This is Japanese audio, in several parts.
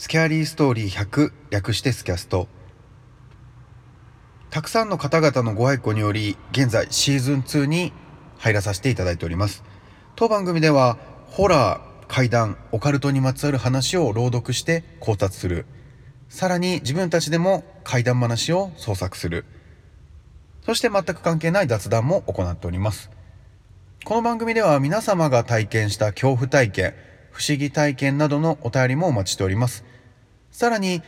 スキャリーストーリー100略してスキャスト。たくさんの方々のご愛顧により現在シーズン2に入らさせていただいております。当番組ではホラー怪談オカルトにまつわる話を朗読して考察する。さらに自分たちでも怪談話を創作する。そして全く関係ない雑談も行っております。この番組では皆様が体験した恐怖体験不思議体験などのお便りもお待ちしております。さらに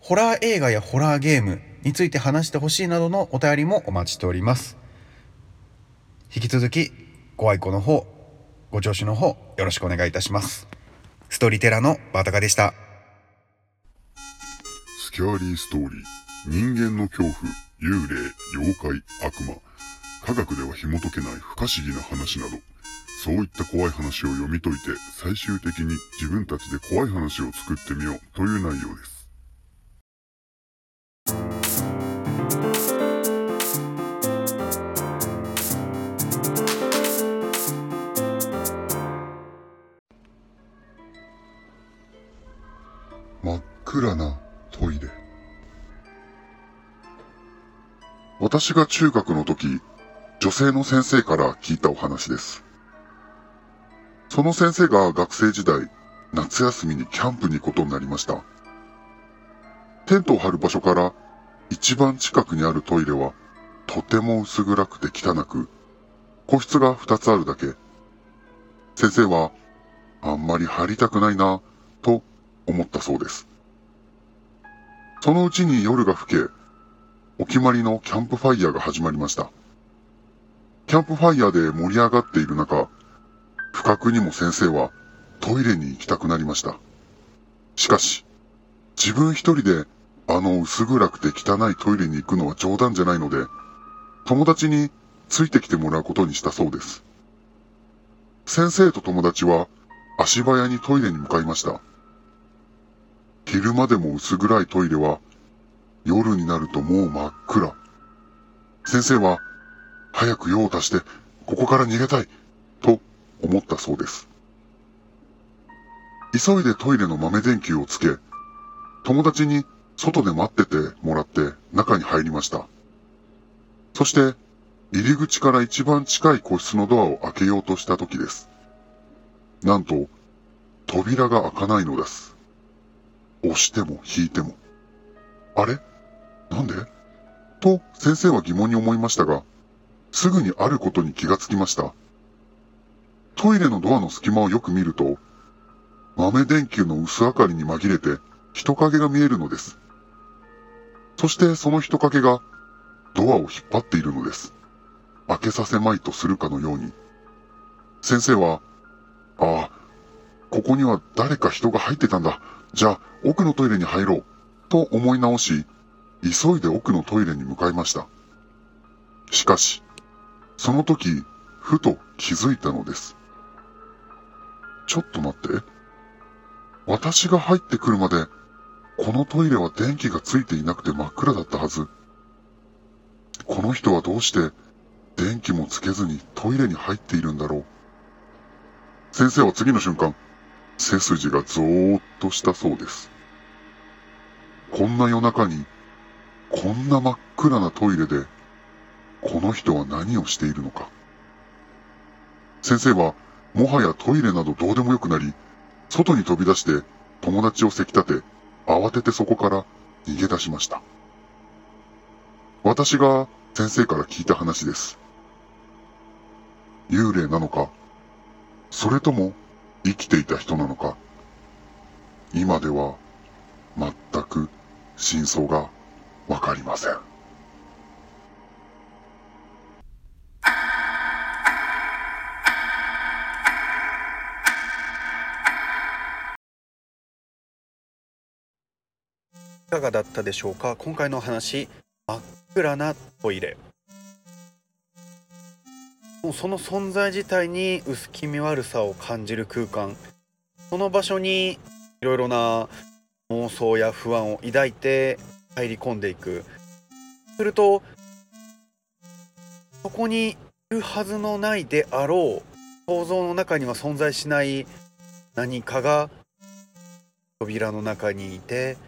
ホラー映画やホラーゲームについて話してほしいなどのお便りもお待ちしております。引き続きご愛顧の方ご聴取の方よろしくお願いいたします。ストーリーテラーのバタカでした。スキャーリーストーリー、人間の恐怖、幽霊、妖怪、悪魔、科学では紐解けない不可思議な話など、そういった怖い話を読み解いて、最終的に自分たちで怖い話を作ってみようという内容です。真っ暗なトイレ。私が中学の時、女性の先生から聞いたお話です。その先生が学生時代、夏休みにキャンプに行くことになりました。テントを張る場所から一番近くにあるトイレはとても薄暗くて汚く、個室が二つあるだけ。先生はあんまり入りたくないなと思ったそうです。そのうちに夜が更け、お決まりのキャンプファイヤーが始まりました。キャンプファイヤーで盛り上がっている中、不覚にも先生はトイレに行きたくなりました。しかし、自分一人であの薄暗くて汚いトイレに行くのは冗談じゃないので、友達についてきてもらうことにしたそうです。先生と友達は足早にトイレに向かいました。昼間でも薄暗いトイレは夜になるともう真っ暗。先生は早く用を足してここから逃げたい思ったそうです。急いでトイレの豆電球をつけ、友達に外で待っててもらって中に入りました。そして入り口から一番近い個室のドアを開けようとした時です。なんと扉が開かないのです。押しても引いても。あれ？なんで？と先生は疑問に思いましたが、すぐにあることに気がつきました。トイレのドアの隙間をよく見ると、豆電球の薄明かりに紛れて人影が見えるのです。そしてその人影がドアを引っ張っているのです。開けさせまいとするかのように。先生は、ああ、ここには誰か人が入ってたんだ。じゃあ奥のトイレに入ろう。と思い直し、急いで奥のトイレに向かいました。しかし、その時、ふと気づいたのです。ちょっと待って。私が入ってくるまで、このトイレは電気がついていなくて真っ暗だったはず。この人はどうして電気もつけずにトイレに入っているんだろう。先生は次の瞬間、背筋がゾーッとしたそうです。こんな夜中に、こんな真っ暗なトイレで、この人は何をしているのか。先生は、もはやトイレなどどうでもよくなり、外に飛び出して友達をせき立て、慌ててそこから逃げ出しました。私が先生から聞いた話です。幽霊なのか、それとも生きていた人なのか、今では全く真相がわかりません。いかがだったでしょうか？今回の話真っ暗なトイレ。もうその存在自体に薄気味悪さを感じる空間。その場所にいろいろな妄想や不安を抱いて入り込んでいく。するとそこにいるはずのないであろう想像の中には存在しない何かが扉の中にいて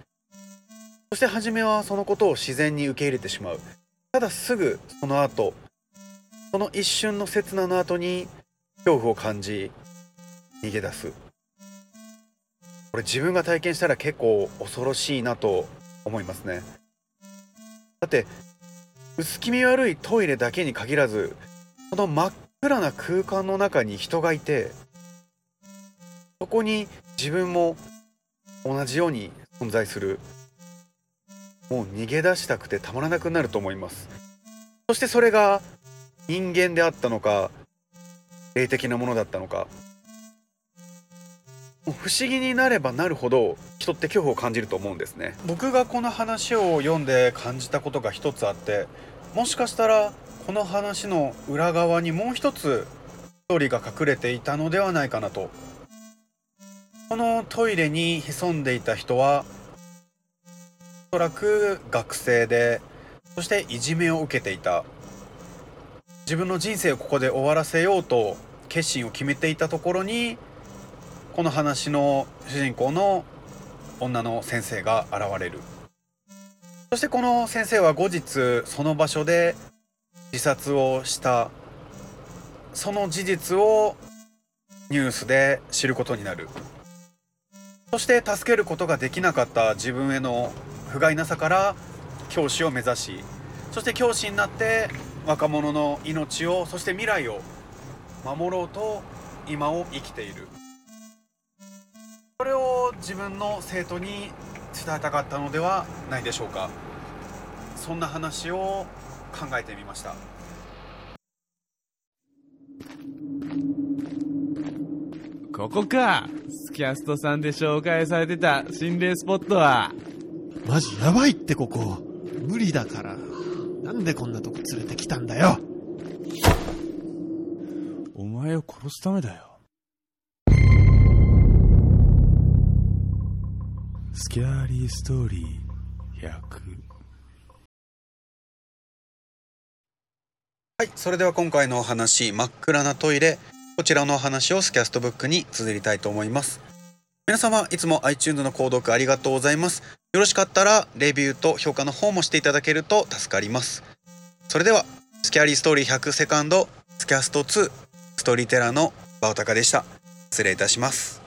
そして初めはそのことを自然に受け入れてしまう。ただすぐその後その一瞬の刹那の後に恐怖を感じ逃げ出す。これ自分が体験したら結構恐ろしいなと思いますね。だって薄気味悪いトイレだけに限らずこの真っ暗な空間の中に人がいてそこに自分も同じように存在する。もう逃げ出したくてたまらなくなると思います。そしてそれが人間であったのか霊的なものだったのか。不思議になればなるほど人って恐怖を感じると思うんですね。僕がこの話を読んで感じたことが一つあってもしかしたらこの話の裏側にもう一つストーリーが隠れていたのではないかなと。このトイレに潜んでいた人はそらく学生でそしていじめを受けていた。自分の人生をここで終わらせようと決心を決めていたところにこの話の主人公の女の先生が現れる。そしてこの先生は後日その場所で自殺をした。その事実をニュースで知ることになる。そして助けることができなかった自分への不甲斐なさから教師を目指しそして教師になって若者の命をそして未来を守ろうと今を生きている。それを自分の生徒に伝えたかったのではないでしょうか。そんな話を考えてみました。ここか。スキャストさんで紹介されてた心霊スポットは。マジやばいってここ。無理だから。なんでこんなとこ連れてきたんだよ。お前を殺すためだよスキャーリーストーリー100はいそれでは今回のお話真っ暗なトイレこちらのお話をスキャストブックに綴りたいと思います皆様いつも iTunes の購読ありがとうございます。よろしかったらレビューと評価の方もしていただけると助かります。それではスキャリーストーリー100セカンドスキャスト2ストーリーテラーのバオタカでした。失礼いたします。